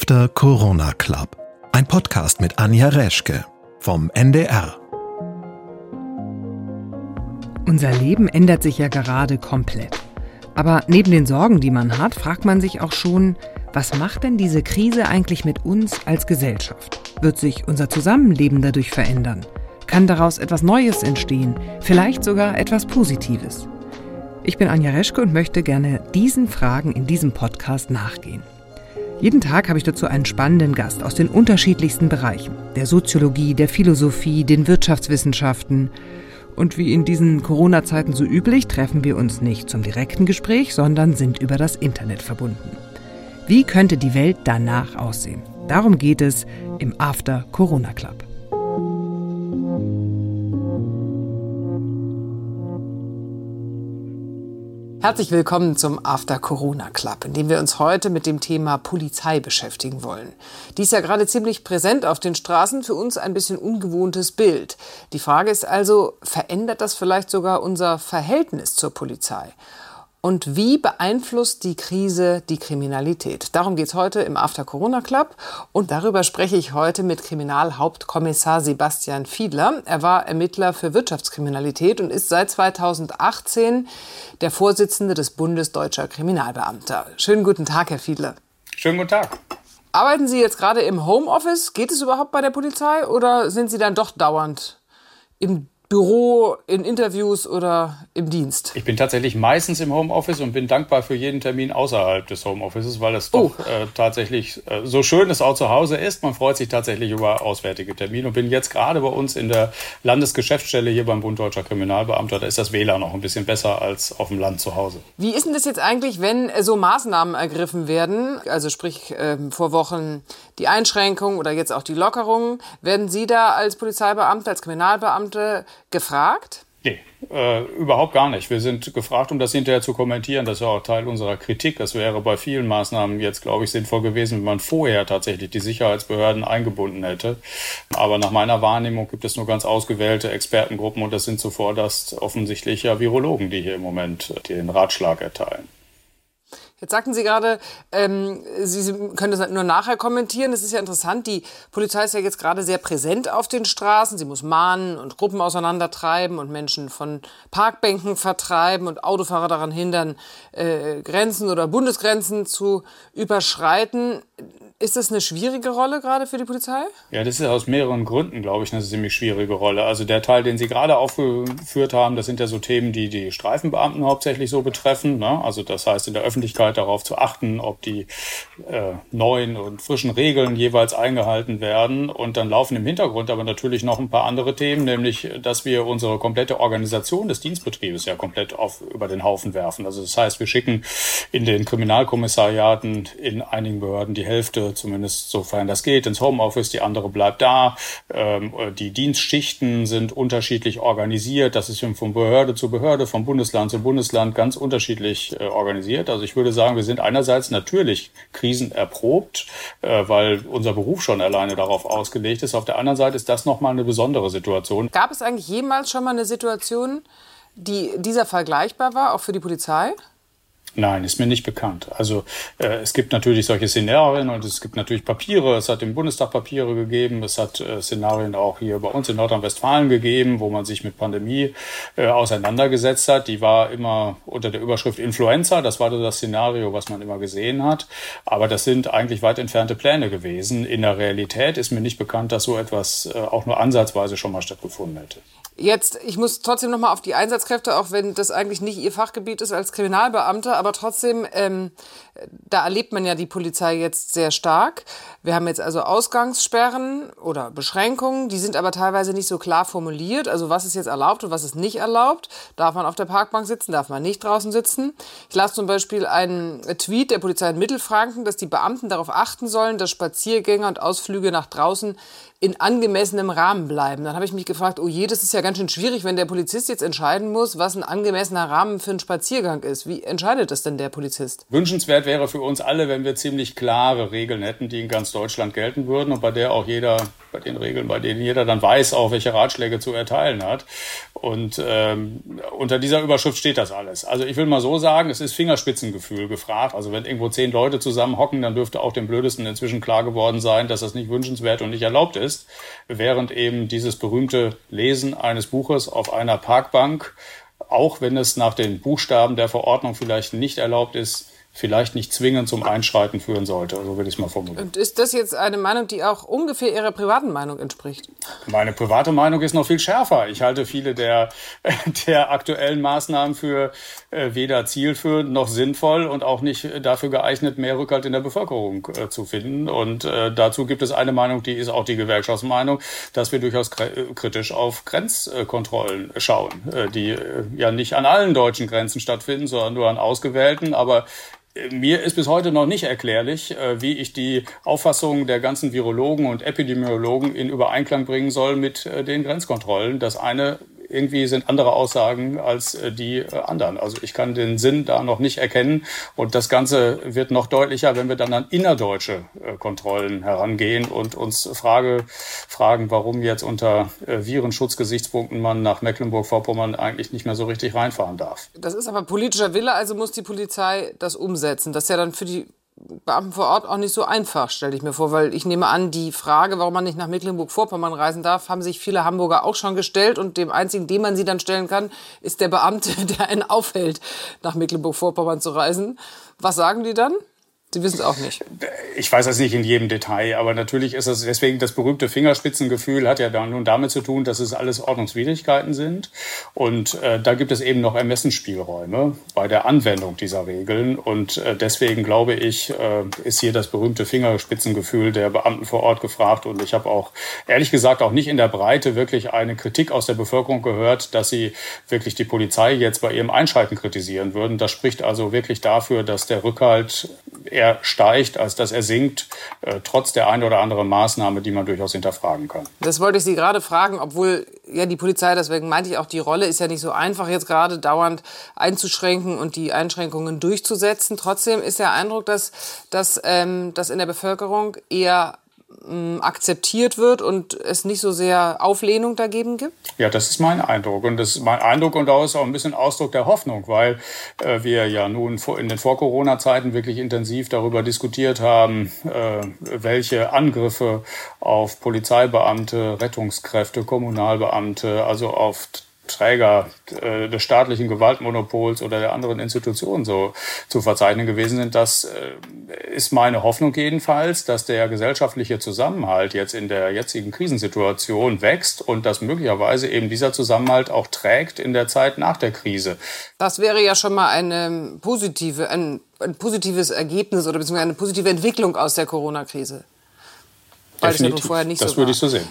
After Corona Club. Ein Podcast mit Anja Reschke vom NDR. Unser Leben ändert sich ja gerade komplett. Aber neben den Sorgen, die man hat, fragt man sich auch schon, was macht denn diese Krise eigentlich mit uns als Gesellschaft? Wird sich unser Zusammenleben dadurch verändern? Kann daraus etwas Neues entstehen? Vielleicht sogar etwas Positives? Ich bin Anja Reschke und möchte gerne diesen Fragen in diesem Podcast nachgehen. Jeden Tag habe ich dazu einen spannenden Gast aus den unterschiedlichsten Bereichen, der Soziologie, der Philosophie, den Wirtschaftswissenschaften. Und wie in diesen Corona-Zeiten so üblich, treffen wir uns nicht zum direkten Gespräch, sondern sind über das Internet verbunden. Wie könnte die Welt danach aussehen? Darum geht es im After Corona Club. Herzlich willkommen zum After Corona Club, in dem wir uns heute mit dem Thema Polizei beschäftigen wollen. Die ist ja gerade ziemlich präsent auf den Straßen, für uns ein bisschen ungewohntes Bild. Die Frage ist also, verändert das vielleicht sogar unser Verhältnis zur Polizei? Und wie beeinflusst die Krise die Kriminalität? Darum geht es heute im After Corona Club. Und darüber spreche ich heute mit Kriminalhauptkommissar Sebastian Fiedler. Er war Ermittler für Wirtschaftskriminalität und ist seit 2018 der Vorsitzende des Bundes Deutscher Kriminalbeamter. Schönen guten Tag, Herr Fiedler. Schönen guten Tag. Arbeiten Sie jetzt gerade im Homeoffice? Geht es überhaupt bei der Polizei oder sind Sie dann doch dauernd im Büro, in Interviews oder im Dienst? Ich bin tatsächlich meistens im Homeoffice und bin dankbar für jeden Termin außerhalb des Homeoffices, weil es oh. doch äh, tatsächlich äh, so schön es auch zu Hause ist. Man freut sich tatsächlich über auswärtige Termine und bin jetzt gerade bei uns in der Landesgeschäftsstelle hier beim Bund Deutscher Kriminalbeamter. Da ist das WLAN noch ein bisschen besser als auf dem Land zu Hause. Wie ist denn das jetzt eigentlich, wenn so Maßnahmen ergriffen werden? Also sprich äh, vor Wochen die Einschränkung oder jetzt auch die Lockerung. Werden Sie da als Polizeibeamte, als Kriminalbeamte gefragt? Nee, äh, überhaupt gar nicht. Wir sind gefragt, um das hinterher zu kommentieren. Das ist ja auch Teil unserer Kritik. Das wäre bei vielen Maßnahmen jetzt, glaube ich, sinnvoll gewesen, wenn man vorher tatsächlich die Sicherheitsbehörden eingebunden hätte. Aber nach meiner Wahrnehmung gibt es nur ganz ausgewählte Expertengruppen und das sind zuvor das offensichtlich ja Virologen, die hier im Moment den Ratschlag erteilen. Jetzt sagten Sie gerade, ähm, Sie können das nur nachher kommentieren. Das ist ja interessant. Die Polizei ist ja jetzt gerade sehr präsent auf den Straßen. Sie muss mahnen und Gruppen auseinandertreiben und Menschen von Parkbänken vertreiben und Autofahrer daran hindern, äh, Grenzen oder Bundesgrenzen zu überschreiten. Ist das eine schwierige Rolle gerade für die Polizei? Ja, das ist aus mehreren Gründen, glaube ich, eine ziemlich schwierige Rolle. Also der Teil, den Sie gerade aufgeführt haben, das sind ja so Themen, die die Streifenbeamten hauptsächlich so betreffen. Ne? Also das heißt, in der Öffentlichkeit darauf zu achten, ob die äh, neuen und frischen Regeln jeweils eingehalten werden. Und dann laufen im Hintergrund aber natürlich noch ein paar andere Themen, nämlich, dass wir unsere komplette Organisation des Dienstbetriebes ja komplett auf, über den Haufen werfen. Also das heißt, wir schicken in den Kriminalkommissariaten in einigen Behörden die Hälfte zumindest sofern das geht, ins Homeoffice, die andere bleibt da. Ähm, die Dienstschichten sind unterschiedlich organisiert. Das ist von Behörde zu Behörde, vom Bundesland zu Bundesland ganz unterschiedlich äh, organisiert. Also ich würde sagen, wir sind einerseits natürlich krisenerprobt, äh, weil unser Beruf schon alleine darauf ausgelegt ist. Auf der anderen Seite ist das nochmal eine besondere Situation. Gab es eigentlich jemals schon mal eine Situation, die dieser vergleichbar war, auch für die Polizei? Nein, ist mir nicht bekannt. Also äh, es gibt natürlich solche Szenarien und es gibt natürlich Papiere. Es hat im Bundestag Papiere gegeben. Es hat äh, Szenarien auch hier bei uns in Nordrhein-Westfalen gegeben, wo man sich mit Pandemie äh, auseinandergesetzt hat. Die war immer unter der Überschrift Influenza. Das war das Szenario, was man immer gesehen hat. Aber das sind eigentlich weit entfernte Pläne gewesen. In der Realität ist mir nicht bekannt, dass so etwas äh, auch nur ansatzweise schon mal stattgefunden hätte. Jetzt, ich muss trotzdem noch mal auf die Einsatzkräfte, auch wenn das eigentlich nicht Ihr Fachgebiet ist als Kriminalbeamter, aber trotzdem, ähm, da erlebt man ja die Polizei jetzt sehr stark. Wir haben jetzt also Ausgangssperren oder Beschränkungen, die sind aber teilweise nicht so klar formuliert. Also was ist jetzt erlaubt und was ist nicht erlaubt? Darf man auf der Parkbank sitzen, darf man nicht draußen sitzen? Ich las zum Beispiel einen Tweet der Polizei in Mittelfranken, dass die Beamten darauf achten sollen, dass Spaziergänger und Ausflüge nach draußen in angemessenem Rahmen bleiben. Dann habe ich mich gefragt, oh je, das ist ja ganz schön schwierig, wenn der Polizist jetzt entscheiden muss, was ein angemessener Rahmen für einen Spaziergang ist. Wie entscheidet das denn der Polizist? Wünschenswert wäre für uns alle, wenn wir ziemlich klare Regeln hätten, die in ganz Deutschland gelten würden und bei der auch jeder bei den Regeln, bei denen jeder dann weiß, auch welche Ratschläge zu erteilen hat. Und ähm, unter dieser Überschrift steht das alles. Also ich will mal so sagen, es ist Fingerspitzengefühl gefragt. Also wenn irgendwo zehn Leute zusammen hocken, dann dürfte auch dem Blödesten inzwischen klar geworden sein, dass das nicht wünschenswert und nicht erlaubt ist. Während eben dieses berühmte Lesen eines Buches auf einer Parkbank, auch wenn es nach den Buchstaben der Verordnung vielleicht nicht erlaubt ist, vielleicht nicht zwingend zum Einschreiten führen sollte. So würde ich es mal formulieren. Und ist das jetzt eine Meinung, die auch ungefähr Ihrer privaten Meinung entspricht? Meine private Meinung ist noch viel schärfer. Ich halte viele der, der aktuellen Maßnahmen für äh, weder zielführend noch sinnvoll und auch nicht dafür geeignet, mehr Rückhalt in der Bevölkerung äh, zu finden. Und äh, dazu gibt es eine Meinung, die ist auch die Gewerkschaftsmeinung, dass wir durchaus kritisch auf Grenzkontrollen schauen, äh, die äh, ja nicht an allen deutschen Grenzen stattfinden, sondern nur an ausgewählten. Aber mir ist bis heute noch nicht erklärlich, äh, wie ich die Auffassung der ganzen Virologen und Epidemiologen in Übereinklang bringen soll mit äh, den Grenzkontrollen. Das eine irgendwie sind andere Aussagen als äh, die äh, anderen. Also ich kann den Sinn da noch nicht erkennen. Und das Ganze wird noch deutlicher, wenn wir dann an innerdeutsche äh, Kontrollen herangehen und uns Frage, fragen, warum jetzt unter Virenschutzgesichtspunkten man nach Mecklenburg-Vorpommern eigentlich nicht mehr so richtig reinfahren darf. Das ist aber politischer Wille, also muss die Polizei das umsetzen. Das ist ja dann für die Beamten vor Ort auch nicht so einfach, stelle ich mir vor, weil ich nehme an, die Frage, warum man nicht nach Mecklenburg-Vorpommern reisen darf, haben sich viele Hamburger auch schon gestellt und dem einzigen, dem man sie dann stellen kann, ist der Beamte, der einen aufhält, nach Mecklenburg-Vorpommern zu reisen. Was sagen die dann? Sie wissen es auch nicht. Ich weiß das nicht in jedem Detail, aber natürlich ist es deswegen das berühmte Fingerspitzengefühl hat ja nun damit zu tun, dass es alles Ordnungswidrigkeiten sind. Und äh, da gibt es eben noch Ermessensspielräume bei der Anwendung dieser Regeln. Und äh, deswegen glaube ich, äh, ist hier das berühmte Fingerspitzengefühl der Beamten vor Ort gefragt. Und ich habe auch ehrlich gesagt auch nicht in der Breite wirklich eine Kritik aus der Bevölkerung gehört, dass sie wirklich die Polizei jetzt bei ihrem Einschreiten kritisieren würden. Das spricht also wirklich dafür, dass der Rückhalt eher steigt, als dass er sinkt, äh, trotz der ein oder anderen Maßnahme, die man durchaus hinterfragen kann. Das wollte ich Sie gerade fragen, obwohl ja die Polizei, deswegen meinte ich auch, die Rolle ist ja nicht so einfach, jetzt gerade dauernd einzuschränken und die Einschränkungen durchzusetzen. Trotzdem ist der Eindruck, dass, dass, ähm, dass in der Bevölkerung eher ähm, akzeptiert wird und es nicht so sehr Auflehnung dagegen gibt? Ja, das ist mein Eindruck. Und das ist mein Eindruck und auch ist auch ein bisschen Ausdruck der Hoffnung, weil äh, wir ja nun in den Vor-Corona-Zeiten wirklich intensiv darüber diskutiert haben, äh, welche Angriffe auf Polizeibeamte, Rettungskräfte, Kommunalbeamte, also auf Träger äh, des staatlichen Gewaltmonopols oder der anderen Institutionen so zu verzeichnen gewesen sind. Das äh, ist meine Hoffnung jedenfalls, dass der gesellschaftliche Zusammenhalt jetzt in der jetzigen Krisensituation wächst und dass möglicherweise eben dieser Zusammenhalt auch trägt in der Zeit nach der Krise. Das wäre ja schon mal eine positive, ein, ein positives Ergebnis oder beziehungsweise eine positive Entwicklung aus der Corona-Krise. Weil Definitiv. das vorher nicht das so war. Das würde ich so sehen.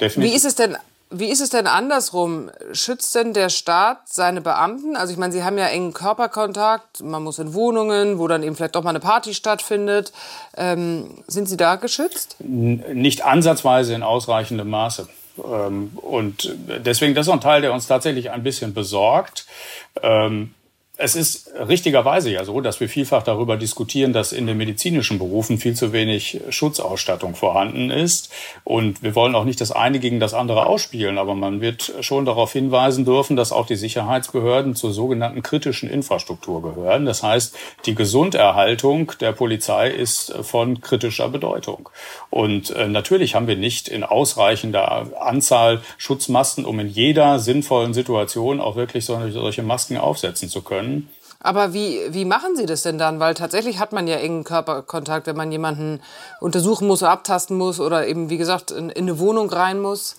Definitiv. Wie ist es denn wie ist es denn andersrum? Schützt denn der Staat seine Beamten? Also ich meine, Sie haben ja engen Körperkontakt, man muss in Wohnungen, wo dann eben vielleicht doch mal eine Party stattfindet. Ähm, sind Sie da geschützt? Nicht ansatzweise in ausreichendem Maße. Ähm, und deswegen, das ist ein Teil, der uns tatsächlich ein bisschen besorgt. Ähm, es ist richtigerweise ja so, dass wir vielfach darüber diskutieren, dass in den medizinischen Berufen viel zu wenig Schutzausstattung vorhanden ist. Und wir wollen auch nicht das eine gegen das andere ausspielen, aber man wird schon darauf hinweisen dürfen, dass auch die Sicherheitsbehörden zur sogenannten kritischen Infrastruktur gehören. Das heißt, die Gesunderhaltung der Polizei ist von kritischer Bedeutung. Und äh, natürlich haben wir nicht in ausreichender Anzahl Schutzmasken, um in jeder sinnvollen Situation auch wirklich solche Masken aufsetzen zu können können. Aber wie, wie machen Sie das denn dann? Weil tatsächlich hat man ja engen Körperkontakt, wenn man jemanden untersuchen muss, abtasten muss oder eben, wie gesagt, in, in eine Wohnung rein muss.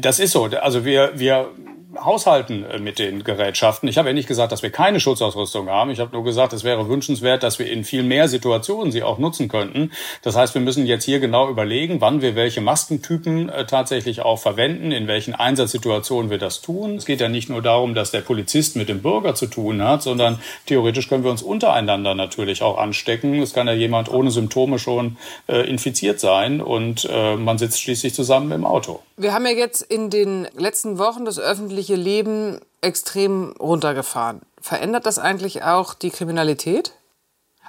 Das ist so. Also wir, wir haushalten äh, mit den Gerätschaften. Ich habe ja nicht gesagt, dass wir keine Schutzausrüstung haben. Ich habe nur gesagt, es wäre wünschenswert, dass wir in viel mehr Situationen sie auch nutzen könnten. Das heißt, wir müssen jetzt hier genau überlegen, wann wir welche Maskentypen äh, tatsächlich auch verwenden, in welchen Einsatzsituationen wir das tun. Es geht ja nicht nur darum, dass der Polizist mit dem Bürger zu tun hat, sondern theoretisch können wir uns untereinander natürlich auch anstecken. Es kann ja jemand ohne Symptome schon äh, infiziert sein und man sitzt schließlich zusammen im Auto. Wir haben ja jetzt in den letzten Wochen das öffentliche öffentliche Leben extrem runtergefahren. Verändert das eigentlich auch die Kriminalität?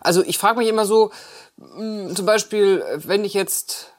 Also ich frage mich immer so, hm, zum Beispiel, wenn ich jetzt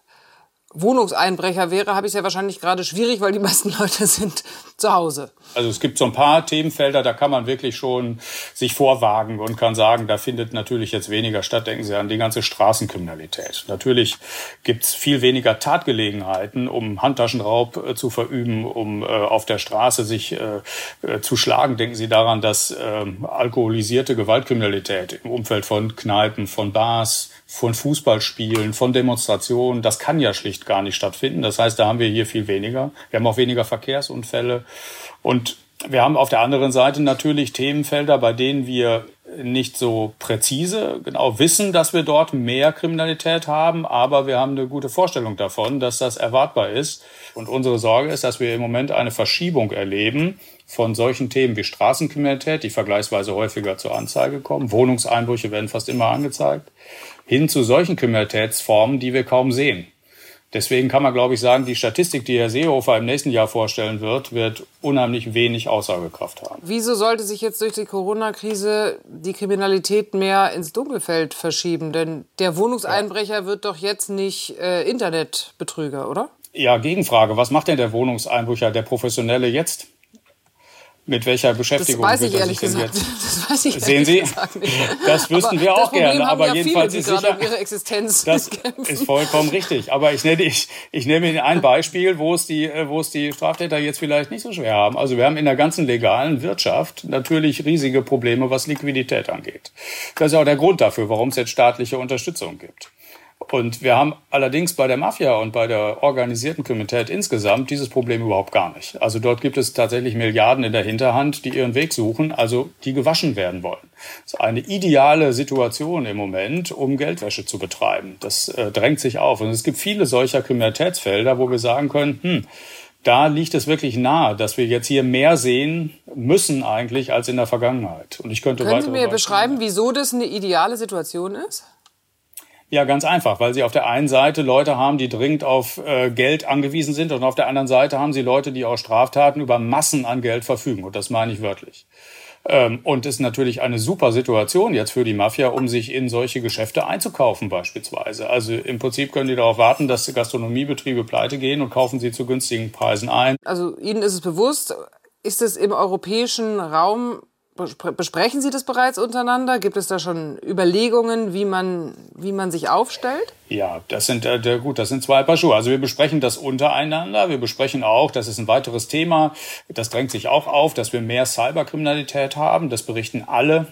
Wohnungseinbrecher wäre, habe ich es ja wahrscheinlich gerade schwierig, weil die meisten Leute sind zu Hause. Also es gibt so ein paar Themenfelder, da kann man wirklich schon sich vorwagen und kann sagen, da findet natürlich jetzt weniger statt. Denken Sie an die ganze Straßenkriminalität. Natürlich gibt es viel weniger Tatgelegenheiten, um Handtaschenraub äh, zu verüben, um äh, auf der Straße sich äh, äh zu schlagen. Denken Sie daran, dass ähm, alkoholisierte Gewaltkriminalität im Umfeld von Kneipen, von Bars, von Fußballspielen, von Demonstrationen, das kann ja schlicht gar nicht stattfinden. Das heißt, da haben wir hier viel weniger. Wir haben auch weniger Verkehrsunfälle. Und wir haben auf der anderen Seite natürlich Themenfelder, bei denen wir nicht so präzise genau wissen, dass wir dort mehr Kriminalität haben, aber wir haben eine gute Vorstellung davon, dass das erwartbar ist. Und unsere Sorge ist, dass wir im Moment eine Verschiebung erleben von solchen Themen wie Straßenkriminalität, die vergleichsweise häufiger zur Anzeige kommen. Wohnungseinbrüche werden fast immer angezeigt hin zu solchen Kriminalitätsformen, die wir kaum sehen. Deswegen kann man, glaube ich, sagen, die Statistik, die Herr Seehofer im nächsten Jahr vorstellen wird, wird unheimlich wenig Aussagekraft haben. Wieso sollte sich jetzt durch die Corona-Krise die Kriminalität mehr ins Dunkelfeld verschieben? Denn der Wohnungseinbrecher wird doch jetzt nicht äh, Internetbetrüger, oder? Ja, Gegenfrage. Was macht denn der Wohnungseinbrecher, der Professionelle jetzt? Mit welcher Beschäftigung das weiß ich ehrlich gesagt. Jetzt? Das weiß ich Sehen Sie, das wüssten aber wir auch gerne. Aber ja jedenfalls viele, ist sicher, um ihre Existenz das ist vollkommen richtig. Aber ich nenne, ich, ich nehme Ihnen ein Beispiel, wo es die, wo es die Straftäter jetzt vielleicht nicht so schwer haben. Also wir haben in der ganzen legalen Wirtschaft natürlich riesige Probleme, was Liquidität angeht. Das ist auch der Grund dafür, warum es jetzt staatliche Unterstützung gibt. Und wir haben allerdings bei der Mafia und bei der organisierten Kriminalität insgesamt dieses Problem überhaupt gar nicht. Also dort gibt es tatsächlich Milliarden in der Hinterhand, die ihren Weg suchen, also die gewaschen werden wollen. Das ist eine ideale Situation im Moment, um Geldwäsche zu betreiben. Das äh, drängt sich auf. Und es gibt viele solcher Kriminalitätsfelder, wo wir sagen können, hm, da liegt es wirklich nahe, dass wir jetzt hier mehr sehen müssen eigentlich als in der Vergangenheit. Und ich könnte Können Sie mir beschreiben, wieso das eine ideale Situation ist? Ja, ganz einfach, weil sie auf der einen Seite Leute haben, die dringend auf äh, Geld angewiesen sind und auf der anderen Seite haben sie Leute, die aus Straftaten über Massen an Geld verfügen. Und das meine ich wörtlich. Ähm, und ist natürlich eine super Situation jetzt für die Mafia, um sich in solche Geschäfte einzukaufen beispielsweise. Also im Prinzip können die darauf warten, dass Gastronomiebetriebe pleite gehen und kaufen sie zu günstigen Preisen ein. Also Ihnen ist es bewusst, ist es im europäischen Raum Besprechen Sie das bereits untereinander? Gibt es da schon Überlegungen, wie man, wie man sich aufstellt? Ja, das sind äh, gut, das sind zwei Paar Schuhe. Also wir besprechen das untereinander. Wir besprechen auch, das ist ein weiteres Thema, das drängt sich auch auf, dass wir mehr Cyberkriminalität haben. Das berichten alle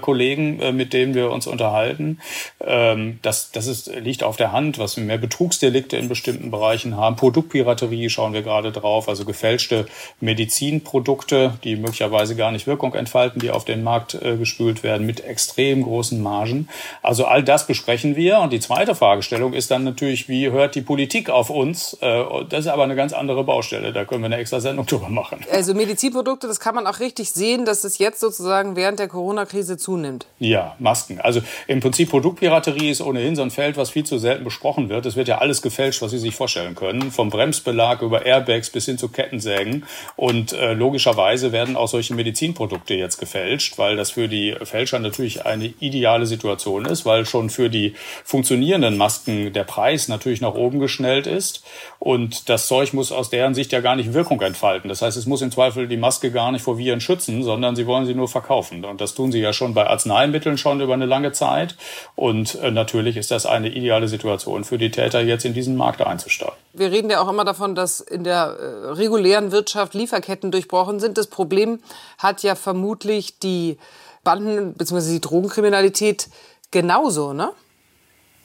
Kollegen, äh, mit denen wir uns unterhalten. Ähm, das das ist, liegt auf der Hand, was wir mehr Betrugsdelikte in bestimmten Bereichen haben. Produktpiraterie schauen wir gerade drauf, also gefälschte Medizinprodukte, die möglicherweise gar nicht Wirkung entfalten, die auf den Markt äh, gespült werden, mit extrem großen Margen. Also all das besprechen wir. Und die zweite Fragestellung ist dann natürlich, wie hört die Politik auf uns? Äh, das ist aber eine ganz andere Baustelle. Da können wir eine extra Sendung drüber machen. Also Medizinprodukte, das kann man auch richtig sehen, dass es jetzt sozusagen während der Corona Corona-Krise zunimmt? Ja, Masken. Also im Prinzip Produktpiraterie ist ohnehin so ein Feld, was viel zu selten besprochen wird. Es wird ja alles gefälscht, was Sie sich vorstellen können. Vom Bremsbelag über Airbags bis hin zu Kettensägen. Und äh, logischerweise werden auch solche Medizinprodukte jetzt gefälscht, weil das für die Fälscher natürlich eine ideale Situation ist, weil schon für die funktionierenden Masken der Preis natürlich nach oben geschnellt ist. Und das Zeug muss aus deren Sicht ja gar nicht Wirkung entfalten. Das heißt, es muss im Zweifel die Maske gar nicht vor Viren schützen, sondern sie wollen sie nur verkaufen. Und das tun sie ja schon bei Arzneimitteln schon über eine lange Zeit. Und äh, natürlich ist das eine ideale Situation für die Täter, jetzt in diesen Markt einzusteigen. Wir reden ja auch immer davon, dass in der äh, regulären Wirtschaft Lieferketten durchbrochen sind. Das Problem hat ja vermutlich die Banden bzw. die Drogenkriminalität genauso, ne?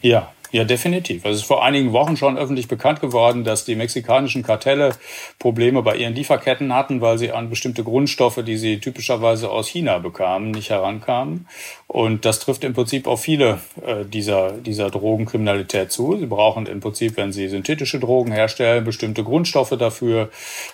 Ja, ja, definitiv. Also es ist vor einigen Wochen schon öffentlich bekannt geworden, dass die mexikanischen Kartelle Probleme bei ihren Lieferketten hatten, weil sie an bestimmte Grundstoffe, die sie typischerweise aus China bekamen, nicht herankamen. Und das trifft im Prinzip auf viele äh, dieser, dieser Drogenkriminalität zu. Sie brauchen im Prinzip, wenn sie synthetische Drogen herstellen, bestimmte Grundstoffe dafür.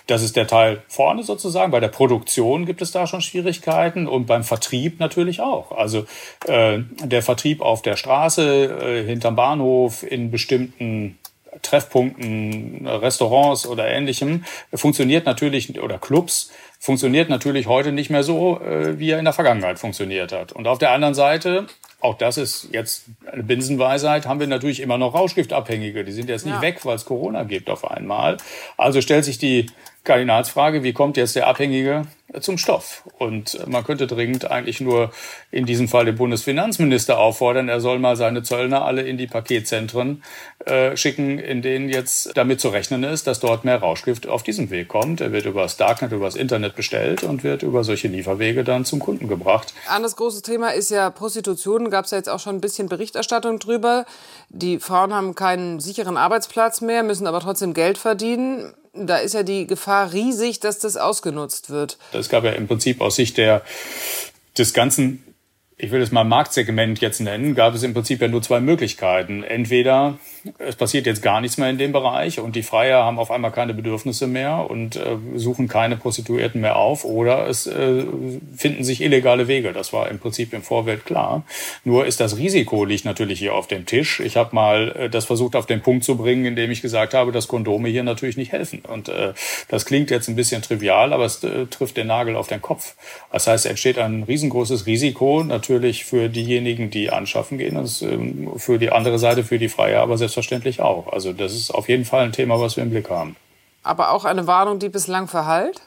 Das ist der Teil vorne sozusagen. Bei der Produktion gibt es da schon Schwierigkeiten und beim Vertrieb natürlich auch. Also äh, der Vertrieb auf der Straße, äh, hinterm Bahnhof, Bahnhof, in bestimmten Treffpunkten, Restaurants oder ähnlichem funktioniert natürlich oder Clubs funktioniert natürlich heute nicht mehr so, äh, wie er in der Vergangenheit funktioniert hat. Und auf der anderen Seite auch das ist jetzt eine Binsenweisheit, haben wir natürlich immer noch Rauschgiftabhängige. Die sind jetzt nicht ja. weg, weil es Corona gibt auf einmal. Also stellt sich die Kardinalsfrage, wie kommt jetzt der Abhängige zum Stoff? Und man könnte dringend eigentlich nur in diesem Fall den Bundesfinanzminister auffordern, er soll mal seine Zöllner alle in die Paketzentren äh, schicken, in denen jetzt damit zu rechnen ist, dass dort mehr Rauschgift auf diesem Weg kommt. Er wird über das Darknet, über das Internet bestellt und wird über solche Lieferwege dann zum Kunden gebracht. Anderes großes Thema ist ja Prostitution. Gab es ja jetzt auch schon ein bisschen Berichterstattung drüber. Die Frauen haben keinen sicheren Arbeitsplatz mehr, müssen aber trotzdem Geld verdienen da ist ja die Gefahr riesig, dass das ausgenutzt wird. Es gab ja im Prinzip aus Sicht der, des ganzen ich will es mal Marktsegment jetzt nennen, gab es im Prinzip ja nur zwei Möglichkeiten. Entweder es passiert jetzt gar nichts mehr in dem Bereich und die Freier haben auf einmal keine Bedürfnisse mehr und äh, suchen keine Prostituierten mehr auf oder es äh, finden sich illegale Wege. Das war im Prinzip im Vorfeld klar. Nur ist das Risiko liegt natürlich hier auf dem Tisch. Ich habe mal äh, das versucht auf den Punkt zu bringen, indem ich gesagt habe, dass Kondome hier natürlich nicht helfen. Und äh, das klingt jetzt ein bisschen trivial, aber es äh, trifft den Nagel auf den Kopf. Das heißt, entsteht ein riesengroßes Risiko natürlich für diejenigen, die anschaffen gehen und ähm, für die andere Seite, für die Freier, aber selbstverständlich auch. Also das ist auf jeden Fall ein Thema, was wir im Blick haben. Aber auch eine Warnung, die bislang verhallt?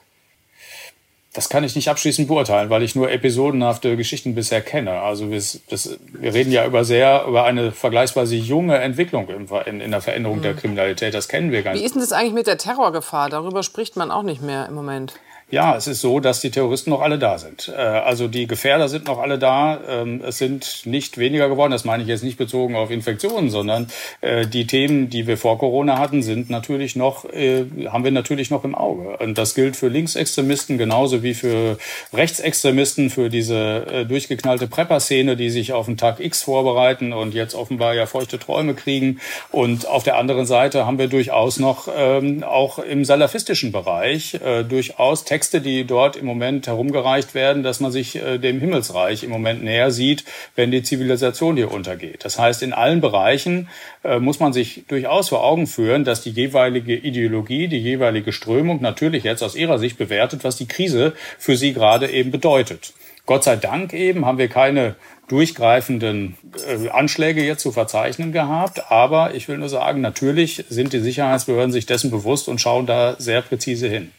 Das kann ich nicht abschließend beurteilen, weil ich nur episodenhafte Geschichten bisher kenne. Also wir, das, wir reden ja über sehr über eine vergleichsweise junge Entwicklung in, in der Veränderung mhm. der Kriminalität. Das kennen wir gar nicht. Wie ist denn das eigentlich mit der Terrorgefahr? Darüber spricht man auch nicht mehr im Moment. Ja, es ist so, dass die Terroristen noch alle da sind. Äh, also die Gefährder sind noch alle da. Ähm, es sind nicht weniger geworden. Das meine ich jetzt nicht bezogen auf Infektionen, sondern äh, die Themen, die wir vor Corona hatten, sind natürlich noch, äh, haben wir natürlich noch im Auge. Und das gilt für Linksextremisten genauso wie für Rechtsextremisten, für diese durchgeknallte Prepper-Szene, die sich auf den Tag X vorbereiten und jetzt offenbar ja feuchte Träume kriegen. Und auf der anderen Seite haben wir durchaus noch ähm, auch im salafistischen Bereich durchaus Texte, die dort im Moment herumgereicht werden, dass man sich äh, dem Himmelsreich im Moment näher sieht, wenn die Zivilisation hier untergeht. Das heißt, in allen Bereichen äh, muss man sich durchaus vor Augen führen, dass die jeweilige Ideologie, die jeweilige Strömung natürlich jetzt aus ihrer Sicht bewertet, was die Krise für sie gerade eben bedeutet. Gott sei Dank eben haben wir keine durchgreifenden äh, Anschläge jetzt zu verzeichnen gehabt. Aber ich will nur sagen, natürlich sind die Sicherheitsbehörden sich dessen bewusst und schauen da sehr präzise hin.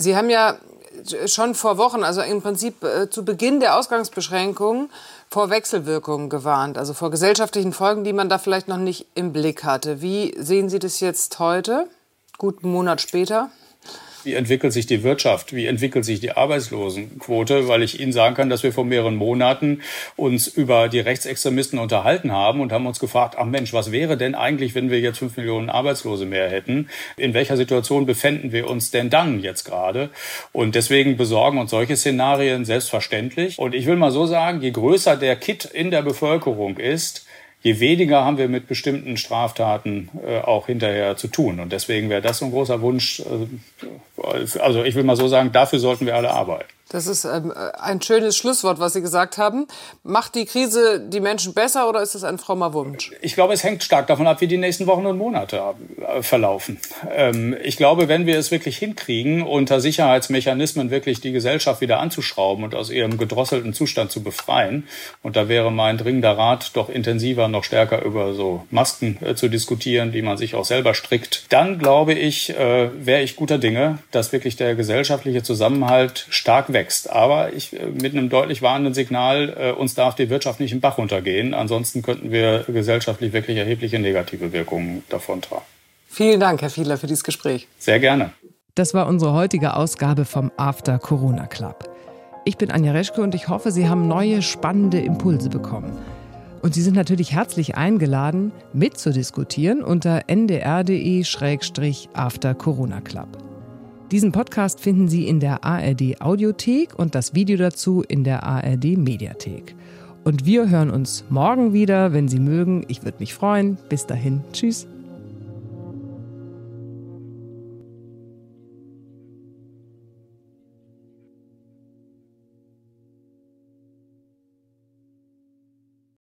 Sie haben ja schon vor Wochen, also im Prinzip äh, zu Beginn der Ausgangsbeschränkungen, vor Wechselwirkungen gewarnt, also vor gesellschaftlichen Folgen, die man da vielleicht noch nicht im Blick hatte. Wie sehen Sie das jetzt heute, guten Monat später? Wie entwickelt sich die Wirtschaft, wie entwickelt sich die Arbeitslosenquote, weil ich Ihnen sagen kann, dass wir vor mehreren Monaten uns über die Rechtsextremisten unterhalten haben und haben uns gefragt, ach Mensch, was wäre denn eigentlich, wenn wir jetzt fünf Millionen Arbeitslose mehr hätten? In welcher Situation befänden wir uns denn dann jetzt gerade? Und deswegen besorgen uns solche Szenarien selbstverständlich. Und ich will mal so sagen, je größer der Kit in der Bevölkerung ist, je weniger haben wir mit bestimmten Straftaten äh, auch hinterher zu tun. Und deswegen wäre das so ein großer Wunsch. Äh, also ich will mal so sagen, dafür sollten wir alle arbeiten. Das ist ähm, ein schönes Schlusswort, was Sie gesagt haben. Macht die Krise die Menschen besser oder ist es ein frommer Wunsch? Ich glaube, es hängt stark davon ab, wie die nächsten Wochen und Monate äh, verlaufen. Ähm, ich glaube, wenn wir es wirklich hinkriegen, unter Sicherheitsmechanismen wirklich die Gesellschaft wieder anzuschrauben und aus ihrem gedrosselten Zustand zu befreien, und da wäre mein dringender Rat, doch intensiver, noch stärker über so Masken äh, zu diskutieren, die man sich auch selber strickt, dann glaube ich, äh, wäre ich guter Dinge, dass wirklich der gesellschaftliche Zusammenhalt stark wächst wächst. Aber ich, äh, mit einem deutlich warnenden Signal, äh, uns darf die Wirtschaft nicht im Bach runtergehen. Ansonsten könnten wir gesellschaftlich wirklich erhebliche negative Wirkungen davontragen. Vielen Dank, Herr Fiedler, für dieses Gespräch. Sehr gerne. Das war unsere heutige Ausgabe vom After Corona Club. Ich bin Anja Reschke und ich hoffe, Sie haben neue spannende Impulse bekommen. Und Sie sind natürlich herzlich eingeladen, mitzudiskutieren unter ndr.de-after Corona Club. Diesen Podcast finden Sie in der ARD Audiothek und das Video dazu in der ARD Mediathek. Und wir hören uns morgen wieder, wenn Sie mögen. Ich würde mich freuen. Bis dahin. Tschüss.